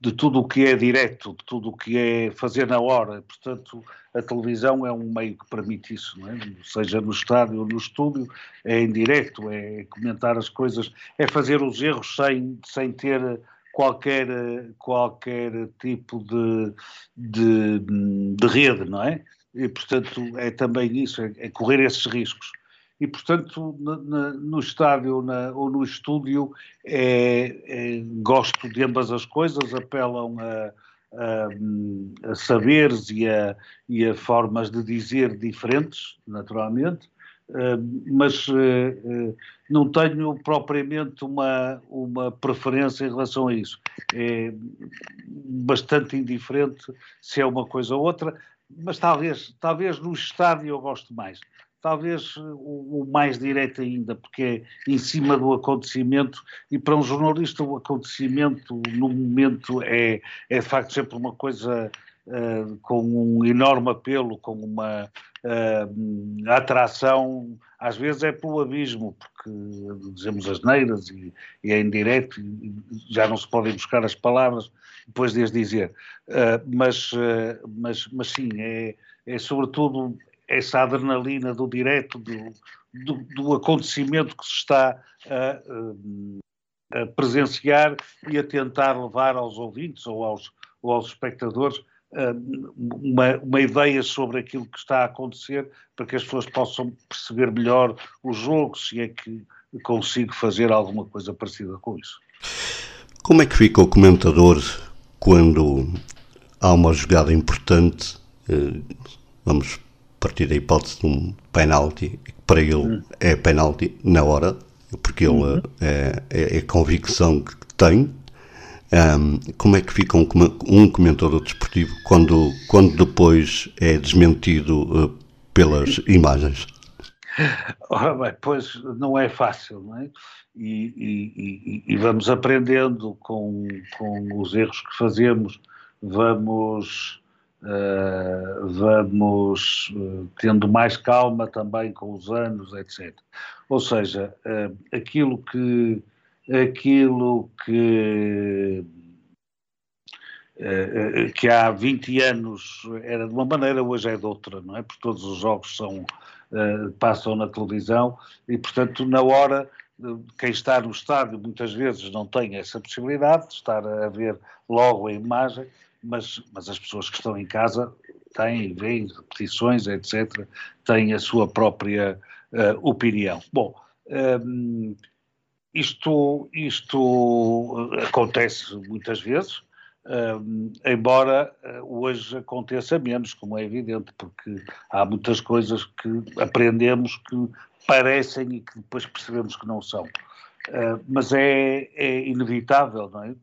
de tudo o que é direto, de tudo o que é fazer na hora. Portanto, a televisão é um meio que permite isso, é? seja no estádio ou no estúdio, é em direto, é comentar as coisas, é fazer os erros sem, sem ter qualquer, qualquer tipo de, de, de rede, não é? E, portanto, é também isso, é, é correr esses riscos e, portanto, no estádio na, ou no estúdio é, é, gosto de ambas as coisas, apelam a, a, a saberes e a, e a, formas de dizer diferentes, naturalmente, uh, mas uh, uh, não tenho propriamente uma, uma preferência em relação a isso. É bastante indiferente se é uma coisa ou outra, mas talvez, talvez no estádio eu gosto mais. Talvez o, o, mais direto ainda, porque é em cima do acontecimento, e para um jornalista o acontecimento no momento é, é de facto sempre uma coisa uh, com um enorme apelo, com uma uh, atração, às vezes é pelo abismo, porque dizemos as neiras e, e é em direto, e já não se podem buscar as palavras depois de as dizer. Uh, mas, mas, mas sim, é, é sobretudo essa adrenalina do direto, do, do, do acontecimento que se está a, a, presenciar e a tentar levar aos ouvintes ou aos, ou aos espectadores uma, uma, ideia sobre aquilo que está a acontecer para que as pessoas possam perceber melhor o jogo, se é que consigo fazer alguma coisa parecida com isso. Como é que fica o comentador quando há uma jogada importante? Eh, vamos partir da hipótese de um penalti, que para ele hum. é penalti na hora, porque ele uhum. é, é, é a convicção que tem, um, como é que fica um, um, comentador desportivo quando, quando depois é desmentido uh, pelas imagens? Ora bem, pois não é fácil, não é? E, e, e, e, vamos aprendendo com, com os erros que fazemos, vamos, uh, vamos uh, tendo mais calma também com os anos, etc. Ou seja, uh, aquilo que aquilo que, que há 20 anos era de uma maneira, hoje é de outra, não é? Porque todos os jogos são, passam na televisão e, portanto, na hora, quem está no estádio muitas vezes não tem essa possibilidade de estar a ver logo a imagem, mas, mas as pessoas que estão em casa têm, veem repetições, etc., têm a sua própria uh, opinião. Bom, um, ehm, isto, isto eh, acontece muitas vezes, uh, embora uh, hoje aconteça menos, como é evidente, porque há muitas coisas que aprendemos que parecem e que depois percebemos que não são. Uh, mas é, é, inevitável não é?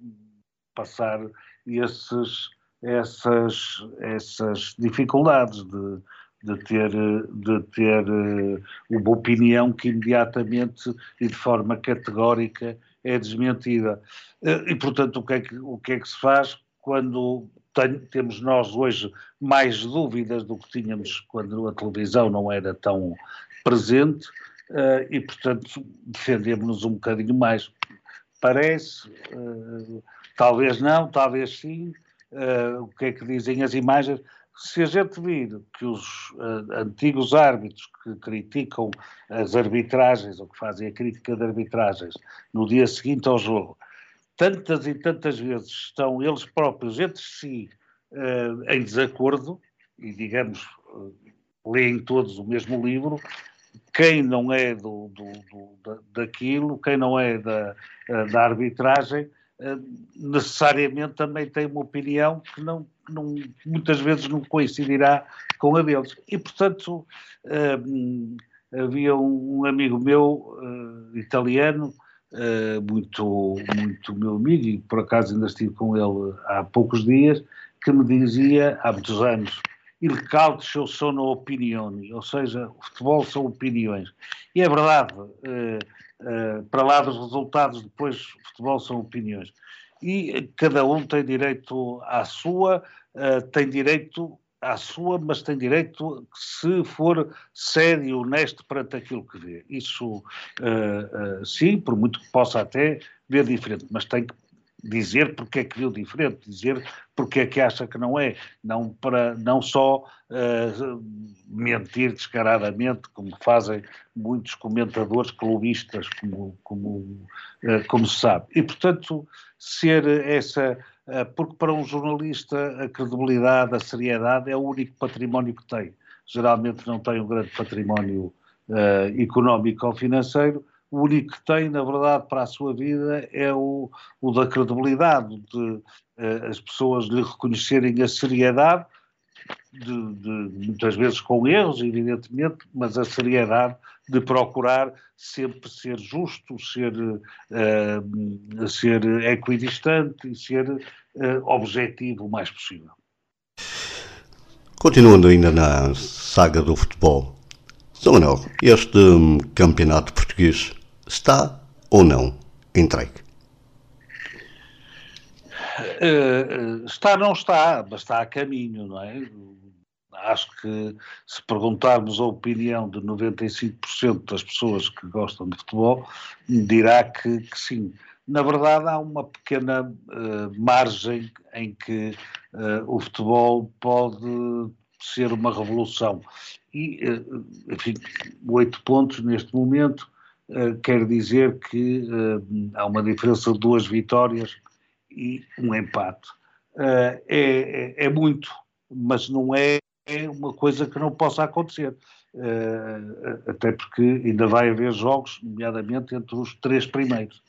passar esses, essas, essas dificuldades de de ter, de ter eh, uma opinião que imediatamente e de forma categórica é desmentida. Eh, e, portanto, o que é que, o que, é que se faz quando tem, temos nós hoje mais dúvidas do que tínhamos quando a televisão não era tão presente uh, e, portanto, defendemos-nos um bocadinho mais. Parece, talvez não, talvez sim, uh, o que é que dizem as imagens, se a gente vir que os uh, antigos árbitros que criticam as arbitragens ou que fazem a crítica de arbitragens no dia seguinte ao jogo, tantas e tantas vezes estão eles próprios entre si uh, em desacordo e, digamos, leem todos o mesmo livro, quem não é do, do, do, daquilo, quem não é da, da arbitragem, necessariamente também tem uma opinião que não não, muitas vezes não coincidirá com a deles. E, portanto, uh, havia um amigo meu, uh, italiano, uh, muito, muito meu amigo, e por acaso ainda estive com ele há poucos dias, que me dizia, há muitos anos, il calcio sono opinioni, ou seja, o futebol são opiniões. E é verdade, para lá dos resultados, depois futebol são opiniões e cada um tem direito à sua, uh, tem direito à sua, mas tem direito, se for sério e honesto perante aquilo que vê. Isso, uh, sim, por muito que possa até ver diferente, mas tem que dizer porque é que viu diferente, dizer porque é que acha que não é, não, para, não só uh, mentir descaradamente, como fazem muitos comentadores clubistas, como, como, uh, como se sabe. E, portanto, ser essa, uh, porque para um jornalista a credibilidade, a seriedade é o único património que tem. Geralmente não tem um grande património económico ou financeiro, o único que tem, na verdade, para a sua vida é o, o da credibilidade, de uh, as pessoas lhe reconhecerem a seriedade, de, de, muitas vezes com erros, evidentemente, mas a seriedade de procurar sempre ser justo, ser, uh, ser equidistante e ser uh, objetivo o mais possível. Continuando ainda na saga do futebol, São Manuel, este campeonato português está ou não entregue? Uh, está, não está, mas está a caminho, não é? Acho que se perguntarmos a opinião de 95% das pessoas que gostam de futebol, dirá que, que sim. Na verdade, há uma pequena uh, margem em que uh, o futebol pode ser uma revolução. E, enfim, oito pontos neste momento quer dizer que há uma diferença de duas vitórias e um empate. É, é, é muito, mas não é é uma coisa que não possa acontecer. Até porque ainda vai haver jogos, nomeadamente entre os três primeiros.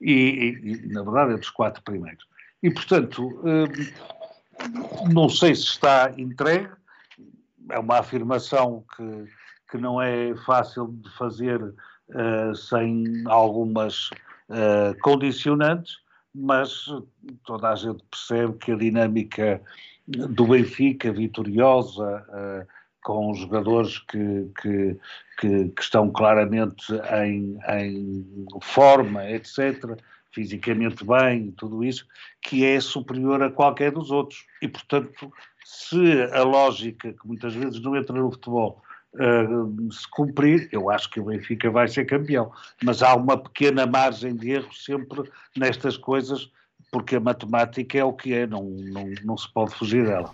E, e na verdade, entre os quatro primeiros. E, portanto, não sei se está entregue, é uma afirmação que, que não é fácil de fazer uh, sem algumas condicionantes, mas toda a gente percebe que a dinâmica do Benfica, vitoriosa, uh, com jogadores que, que, que, que estão claramente em, em, forma, etc., fisicamente bem, tudo isso, que é superior a qualquer dos outros. E, portanto, se a lógica, que muitas vezes não entra no futebol, uh, se cumprir, eu acho que o Benfica vai ser campeão. Mas há uma pequena margem de erro sempre nestas coisas porque a matemática é o que é, não, não, não se pode fugir dela.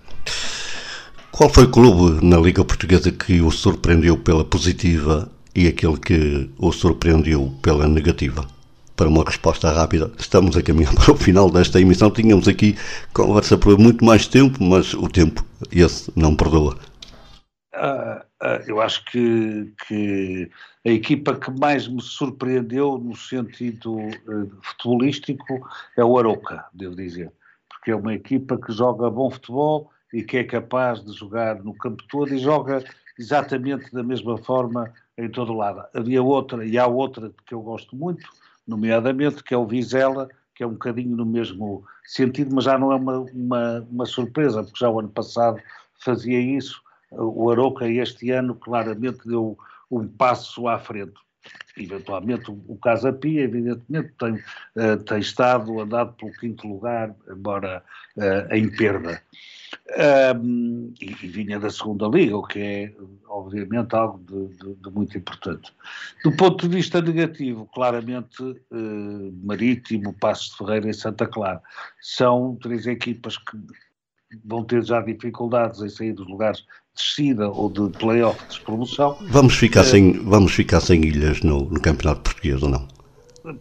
Qual foi o clube na Liga Portuguesa que o surpreendeu pela positiva e aquele que o surpreendeu pela negativa? Para uma resposta rápida, estamos a caminhar para o final desta emissão. Tínhamos aqui conversa por muito mais tempo, mas o tempo, esse, não perdoa. Uh, uh, eu acho que, que a equipa que mais me surpreendeu no sentido uh, futebolístico é o Aroca, devo dizer, porque é uma equipa que joga bom futebol e que é capaz de jogar no campo todo e joga exatamente da mesma forma em todo lado. Havia outra, e há outra que eu gosto muito, nomeadamente, que é o Vizela, que é um bocadinho no mesmo sentido, mas já não é uma, uma, uma surpresa, porque já o ano passado fazia isso. O Aroca este ano claramente deu um passo à frente. Eventualmente o Casa Pia, evidentemente, tem, uh, tem estado andado pelo quinto lugar, embora uh, em perda. Um, e, e, vinha da segunda liga, o que é, obviamente, algo de, de, de muito importante. Do ponto de vista negativo, claramente, uh, Marítimo, Passos de Ferreira e Santa Clara são três equipas que vão ter já dificuldades em sair dos lugares descida ou de playoff de promoção. Vamos ficar, é, sem, vamos ficar sem ilhas no, no, Campeonato Português ou não?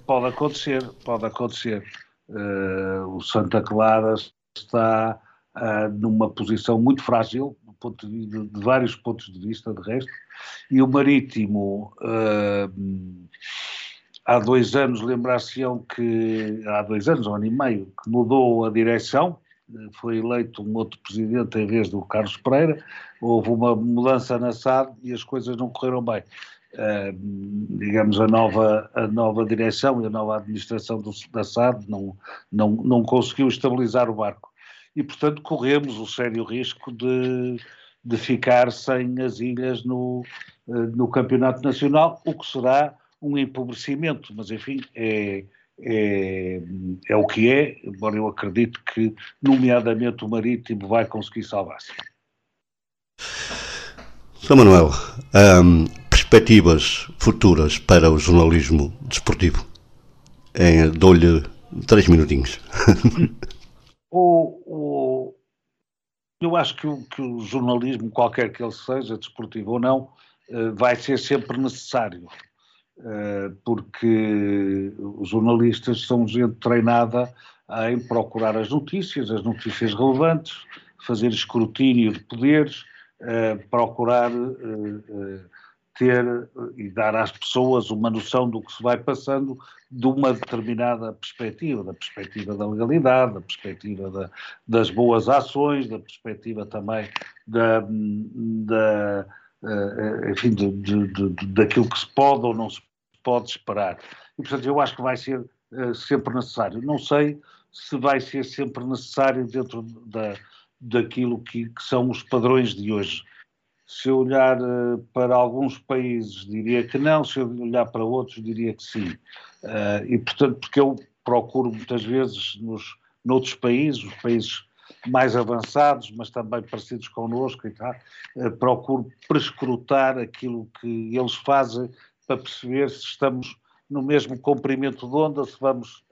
Pode acontecer, pode acontecer. Uh, o Santa Clara está uh, numa posição muito frágil, de, de, de, vários pontos de vista, de resto, e o Marítimo. Uh, há dois anos, lembrar-se-ão que, há dois anos, um ano e meio, que mudou a direção, foi eleito um outro presidente em vez do Carlos Pereira, houve uma mudança na SAD e as coisas não correram bem. Uh, digamos, a nova, a nova direção e a nova administração do, da SAD não, não, não conseguiu estabilizar o barco. E, portanto, corremos o sério risco de, de ficar sem as ilhas no, uh, no Campeonato Nacional, o que será um empobrecimento, mas, enfim, é, é, é o que é, embora eu acredito que, nomeadamente, o Marítimo vai conseguir salvar-se. São Manuel, um, perspectivas futuras para o jornalismo desportivo? É, Dou-lhe três minutinhos. o, o, eu acho que o, que o jornalismo, qualquer que ele seja, desportivo ou não, eh, vai ser sempre necessário porque os jornalistas são gente treinada em procurar as notícias, as notícias relevantes, fazer escrutínio de poderes, eh, procurar eh, ter e dar às pessoas uma noção do que se vai passando de uma determinada perspectiva, da perspectiva da legalidade, da perspectiva da, das boas ações, da perspectiva também da, da enfim, de, de, de, daquilo que se pode ou não se pode esperar. E, portanto, eu acho que vai ser uh, sempre necessário. Não sei se vai ser sempre necessário dentro da, daquilo que, que são os padrões de hoje. Se eu olhar uh, para alguns países, diria que não, se eu olhar para outros, diria que sim. Uh, e, portanto, porque eu procuro muitas vezes nos, noutros países, os países mais avançados, mas também parecidos connosco e tal, procuro prescrutar aquilo que eles fazem para perceber se estamos no mesmo comprimento de onda, se vamos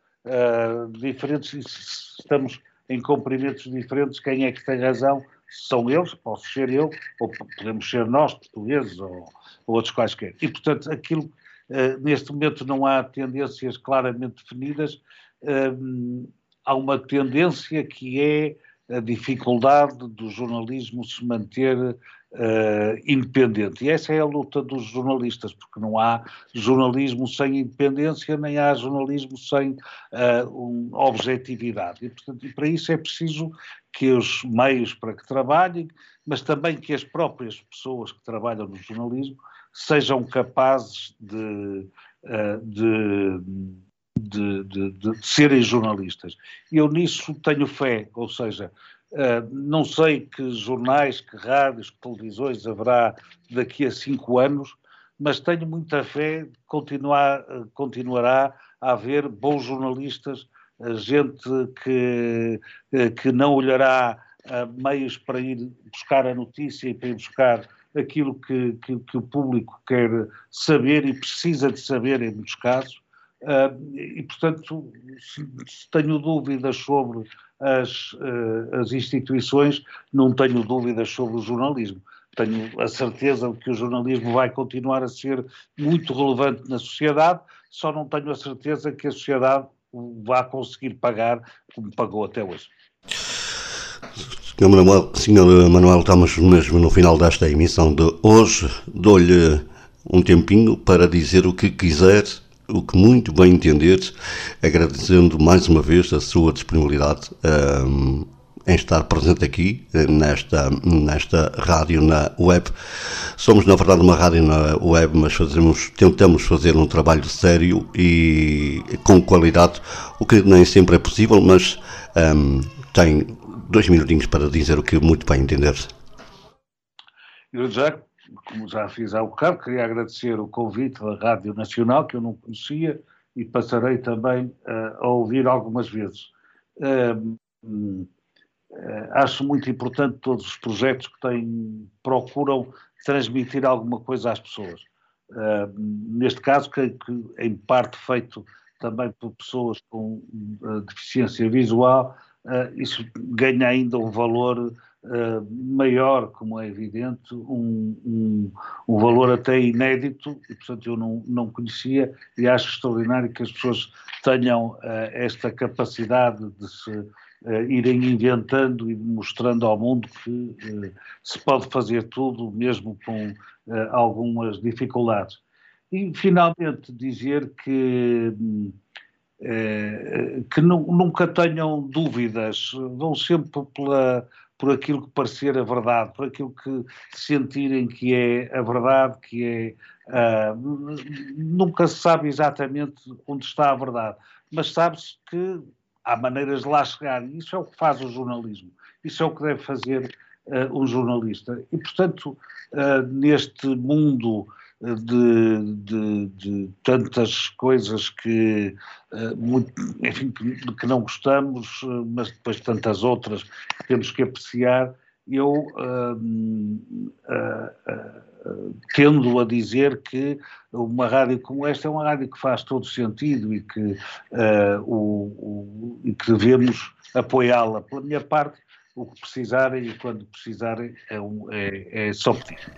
diferentes, se estamos em comprimentos diferentes, quem é que tem razão são eles, posso ser eu, ou podemos ser nós, portugueses, ou, ou outros quaisquer. E, portanto, aquilo, uh, neste momento não há tendências claramente definidas, uh, há uma tendência que é a dificuldade do jornalismo se manter uh, independente. E essa é a luta dos jornalistas, porque não há jornalismo sem independência, nem há jornalismo sem uh, um, objetividade. E, portanto, e para isso é preciso que os meios para que trabalhem, mas também que as próprias pessoas que trabalham no jornalismo sejam capazes de, uh, de de, de, de, serem jornalistas. Eu nisso tenho fé, ou seja, uh, não sei que jornais, que rádios, que televisões haverá daqui a cinco anos, mas tenho muita fé que continuar, uh, continuará a haver bons jornalistas, uh, gente que, que não olhará meios para ir buscar a notícia e para ir buscar aquilo que, que, que o público quer saber e precisa de saber em muitos casos, e, portanto, se, tenho dúvidas sobre as, uh, as instituições, não tenho dúvidas sobre o jornalismo. Tenho a certeza de que o jornalismo vai continuar a ser muito relevante na sociedade, só não tenho a certeza que a sociedade vá conseguir pagar como pagou até hoje. Senhor Manuel, Senhor Manuel, estamos mesmo no final desta emissão de hoje. Dou-lhe um tempinho para dizer o que quiser o que muito bem entender, agradecendo mais uma vez a sua disponibilidade um, em estar presente aqui nesta, nesta rádio na web. Somos, na verdade, uma rádio na web, mas fazemos, tentamos fazer um trabalho sério e com qualidade, o que nem sempre é possível, mas um, tem dois minutinhos para dizer o que muito bem entender. Eu já como já fiz há bocado, queria agradecer o convite da Rádio Nacional, que eu não conhecia, e passarei também uh, a ouvir algumas vezes. Uh, uh, acho muito importante todos os projetos que têm, procuram transmitir alguma coisa às pessoas. neste caso, que, que, em parte feito também por pessoas com deficiência visual, isso ganha ainda um valor uh, maior, como é evidente, um, um, um, valor até inédito, e portanto eu não, não conhecia, e acho extraordinário que as pessoas tenham uh, esta capacidade de se uh, irem inventando e mostrando ao mundo que se pode fazer tudo, mesmo com algumas dificuldades. E finalmente dizer que que nunca tenham dúvidas, vão sempre pela, por aquilo que parecer a verdade, por aquilo que sentirem que é a verdade, que é. Uh, nunca se sabe exatamente onde está a verdade, mas sabe-se que há maneiras de lá chegar, e isso é o que faz o jornalismo, isso é o que deve fazer uh, um jornalista. E, portanto, uh, neste mundo de, de, de, tantas coisas que, eh, muito, enfim, que, que, não gostamos, eh, mas depois tantas outras que temos que apreciar, eu uh, tendo a dizer que uma rádio como esta é uma rádio que faz todo sentido e que, o, o, e que devemos apoiá-la. Pela minha parte, o que precisarem e quando precisarem é, um, é, é só pedir.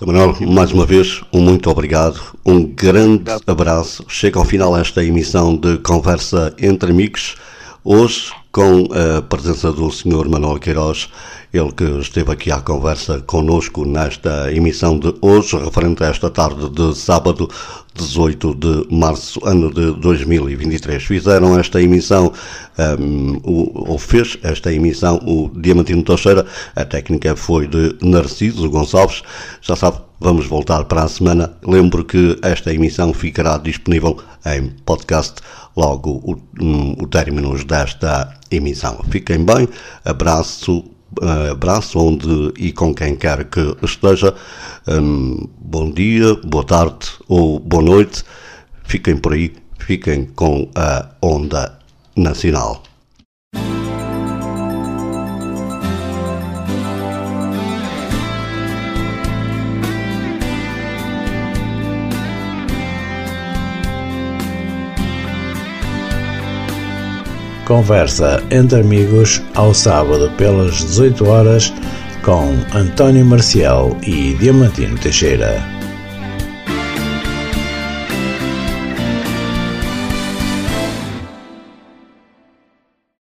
Manuel, mais uma vez, um muito obrigado, um grande abraço. Chega ao final esta emissão de Conversa entre Amigos, hoje com a presença do Sr. Manuel Queiroz, ele que esteve aqui à conversa conosco nesta emissão de hoje, referente a esta tarde de sábado, 18 de março, ano de 2023. Fizeram esta emissão, um, ou fez esta emissão, o Diamantino Teixeira, a técnica foi de Narciso Gonçalves, já sabe, Vamos voltar para a semana. Lembro que esta emissão ficará disponível em podcast logo o, o término desta emissão. Fiquem bem, abraço, abraço onde e com quem quer que esteja. Um, bom dia, boa tarde ou boa noite. Fiquem por aí, fiquem com a Onda Nacional. Conversa entre amigos ao sábado pelas 18 horas com António Marcial e Diamantino Teixeira.